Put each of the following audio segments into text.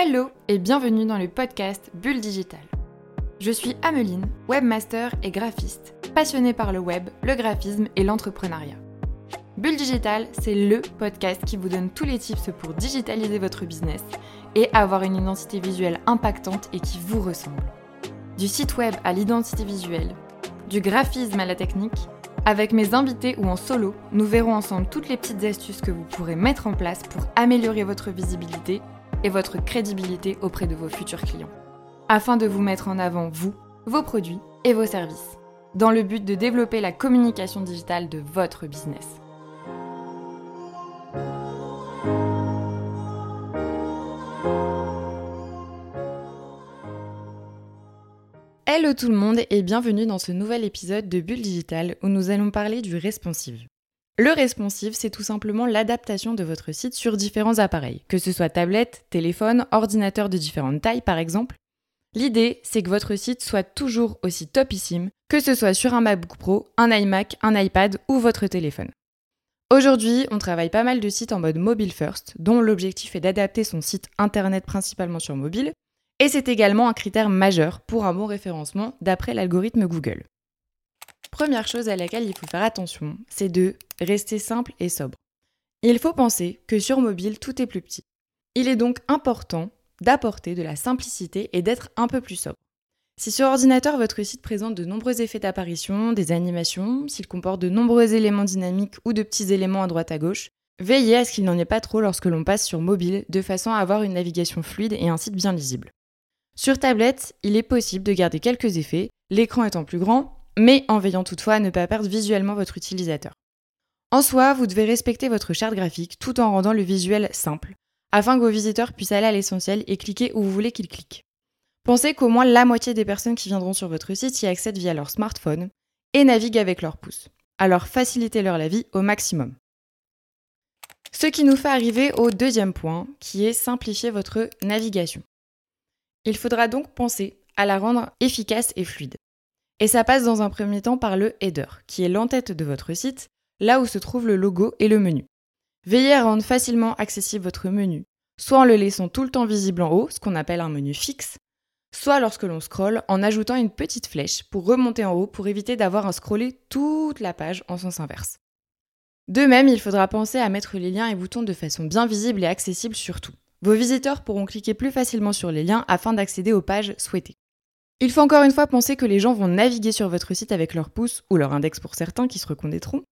Hello et bienvenue dans le podcast Bulle Digital. Je suis Ameline, webmaster et graphiste, passionnée par le web, le graphisme et l'entrepreneuriat. Bulle Digital, c'est le podcast qui vous donne tous les tips pour digitaliser votre business et avoir une identité visuelle impactante et qui vous ressemble. Du site web à l'identité visuelle, du graphisme à la technique, avec mes invités ou en solo, nous verrons ensemble toutes les petites astuces que vous pourrez mettre en place pour améliorer votre visibilité et votre crédibilité auprès de vos futurs clients, afin de vous mettre en avant vous, vos produits et vos services, dans le but de développer la communication digitale de votre business. Hello tout le monde et bienvenue dans ce nouvel épisode de Bulle Digital où nous allons parler du responsive. Le responsive, c'est tout simplement l'adaptation de votre site sur différents appareils, que ce soit tablette, téléphone, ordinateur de différentes tailles par exemple. L'idée, c'est que votre site soit toujours aussi topissime, que ce soit sur un MacBook Pro, un iMac, un iPad ou votre téléphone. Aujourd'hui, on travaille pas mal de sites en mode mobile first, dont l'objectif est d'adapter son site internet principalement sur mobile, et c'est également un critère majeur pour un bon référencement d'après l'algorithme Google. Première chose à laquelle il faut faire attention, c'est de rester simple et sobre. Il faut penser que sur mobile, tout est plus petit. Il est donc important d'apporter de la simplicité et d'être un peu plus sobre. Si sur ordinateur, votre site présente de nombreux effets d'apparition, des animations, s'il comporte de nombreux éléments dynamiques ou de petits éléments à droite à gauche, veillez à ce qu'il n'en ait pas trop lorsque l'on passe sur mobile de façon à avoir une navigation fluide et un site bien lisible. Sur tablette, il est possible de garder quelques effets, l'écran étant plus grand, mais en veillant toutefois à ne pas perdre visuellement votre utilisateur. En soi, vous devez respecter votre charte graphique tout en rendant le visuel simple, afin que vos visiteurs puissent aller à l'essentiel et cliquer où vous voulez qu'ils cliquent. Pensez qu'au moins la moitié des personnes qui viendront sur votre site y accèdent via leur smartphone et naviguent avec leur pouce. Alors facilitez-leur la vie au maximum. Ce qui nous fait arriver au deuxième point, qui est simplifier votre navigation. Il faudra donc penser à la rendre efficace et fluide. Et ça passe dans un premier temps par le header, qui est l'entête de votre site, là où se trouve le logo et le menu. Veillez à rendre facilement accessible votre menu, soit en le laissant tout le temps visible en haut, ce qu'on appelle un menu fixe, soit lorsque l'on scrolle en ajoutant une petite flèche pour remonter en haut pour éviter d'avoir à scroller toute la page en sens inverse. De même, il faudra penser à mettre les liens et boutons de façon bien visible et accessible surtout. Vos visiteurs pourront cliquer plus facilement sur les liens afin d'accéder aux pages souhaitées. Il faut encore une fois penser que les gens vont naviguer sur votre site avec leur pouce ou leur index pour certains qui se reconnaîtront.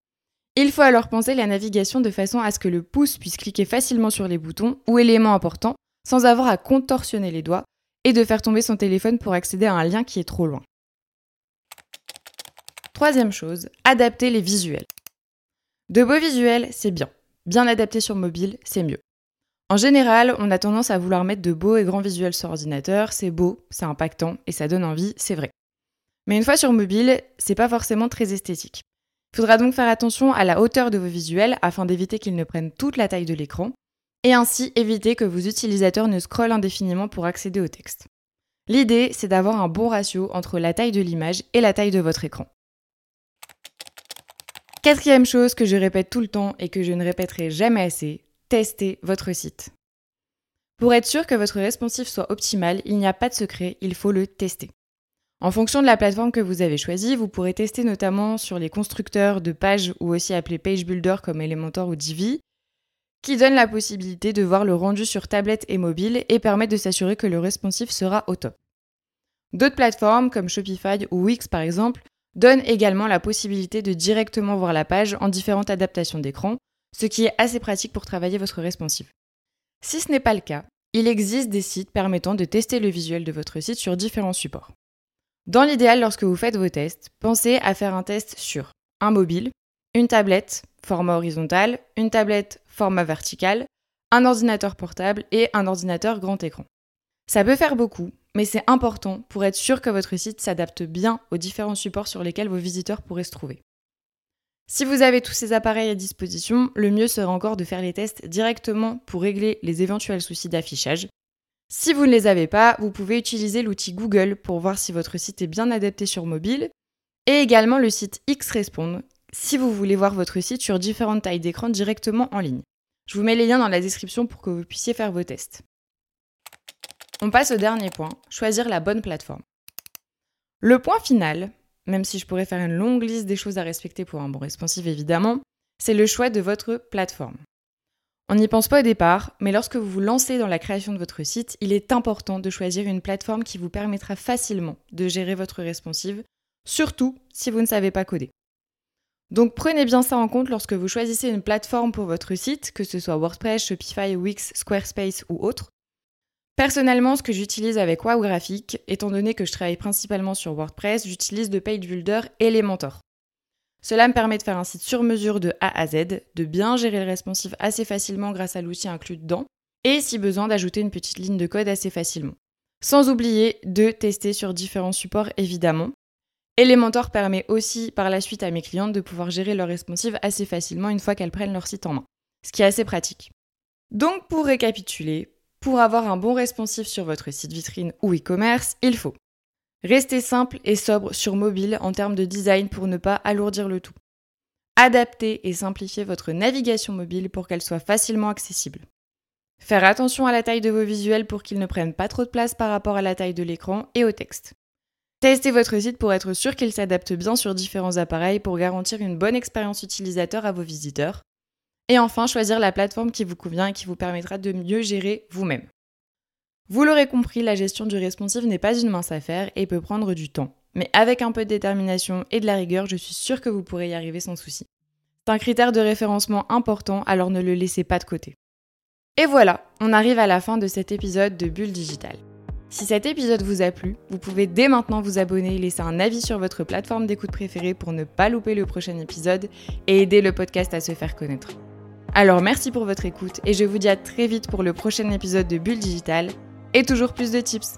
Il faut alors penser la navigation de façon à ce que le pouce puisse cliquer facilement sur les boutons ou éléments importants sans avoir à contorsionner les doigts et de faire tomber son téléphone pour accéder à un lien qui est trop loin. Troisième chose, adapter les visuels. De beaux visuels, c'est bien. Bien adapté sur mobile, c'est mieux. En général, on a tendance à vouloir mettre de beaux et grands visuels sur ordinateur, c'est beau, c'est impactant et ça donne envie, c'est vrai. Mais une fois sur mobile, c'est pas forcément très esthétique. Il faudra donc faire attention à la hauteur de vos visuels afin d'éviter qu'ils ne prennent toute la taille de l'écran et ainsi éviter que vos utilisateurs ne scrollent indéfiniment pour accéder au texte. L'idée, c'est d'avoir un bon ratio entre la taille de l'image et la taille de votre écran. Quatrième chose que je répète tout le temps et que je ne répéterai jamais assez, testez votre site. Pour être sûr que votre responsive soit optimal, il n'y a pas de secret, il faut le tester. En fonction de la plateforme que vous avez choisie, vous pourrez tester notamment sur les constructeurs de pages ou aussi appelés page builder comme Elementor ou Divi, qui donnent la possibilité de voir le rendu sur tablette et mobile et permettent de s'assurer que le responsive sera au top. D'autres plateformes comme Shopify ou Wix par exemple donnent également la possibilité de directement voir la page en différentes adaptations d'écran, ce qui est assez pratique pour travailler votre responsive. Si ce n'est pas le cas, il existe des sites permettant de tester le visuel de votre site sur différents supports. Dans l'idéal, lorsque vous faites vos tests, pensez à faire un test sur un mobile, une tablette format horizontal, une tablette format vertical, un ordinateur portable et un ordinateur grand écran. Ça peut faire beaucoup, mais c'est important pour être sûr que votre site s'adapte bien aux différents supports sur lesquels vos visiteurs pourraient se trouver. Si vous avez tous ces appareils à disposition, le mieux sera encore de faire les tests directement pour régler les éventuels soucis d'affichage. Si vous ne les avez pas, vous pouvez utiliser l'outil Google pour voir si votre site est bien adapté sur mobile et également le site Xrespond si vous voulez voir votre site sur différentes tailles d'écran directement en ligne. Je vous mets les liens dans la description pour que vous puissiez faire vos tests. on passe au dernier point, choisir la bonne plateforme. Le point final, même si je pourrais faire une longue liste des choses à respecter pour un bon responsive évidemment, c'est le choix de votre plateforme. On n'y pense pas au départ, mais lorsque vous vous lancez dans la création de votre site, il est important de choisir une plateforme qui vous permettra facilement de gérer votre responsive, surtout si vous ne savez pas coder. Donc prenez bien ça en compte lorsque vous choisissez une plateforme pour votre site, que ce soit WordPress, Shopify, Wix, Squarespace ou autre. Personnellement, ce que j'utilise avec Wow Graphic, étant donné que je travaille principalement sur WordPress, j'utilise de Page Builder Elementor. Cela me permet de faire un site sur mesure de A à Z, de bien gérer le responsive assez facilement grâce à l'outil inclus dedans, et si besoin d'ajouter une petite ligne de code assez facilement. Sans oublier de tester sur différents supports évidemment. Elementor permet aussi par la suite à mes clientes de pouvoir gérer leur responsive assez facilement une fois qu'elles prennent leur site en main, ce qui est assez pratique. Donc pour récapituler, pour avoir un bon responsive sur votre site vitrine ou e-commerce, il faut Restez simple et sobre sur mobile en termes de design pour ne pas alourdir le tout. Adaptez et simplifiez votre navigation mobile pour qu'elle soit facilement accessible. Faire attention à la taille de vos visuels pour qu'ils ne prennent pas trop de place par rapport à la taille de l'écran et au texte. Testez votre site pour être sûr qu'il s'adapte bien sur différents appareils pour garantir une bonne expérience utilisateur à vos visiteurs. Et enfin, choisir la plateforme qui vous convient et qui vous permettra de mieux gérer vous-même. Vous l'aurez compris, la gestion du responsive n'est pas une mince affaire et peut prendre du temps. Mais avec un peu de détermination et de la rigueur, je suis sûre que vous pourrez y arriver sans souci. C'est un critère de référencement important, alors ne le laissez pas de côté. Et voilà, on arrive à la fin de cet épisode de Bulle Digital. Si cet épisode vous a plu, vous pouvez dès maintenant vous abonner et laisser un avis sur votre plateforme d'écoute préférée pour ne pas louper le prochain épisode et aider le podcast à se faire connaître. Alors merci pour votre écoute et je vous dis à très vite pour le prochain épisode de Bulle Digital et toujours plus de tips.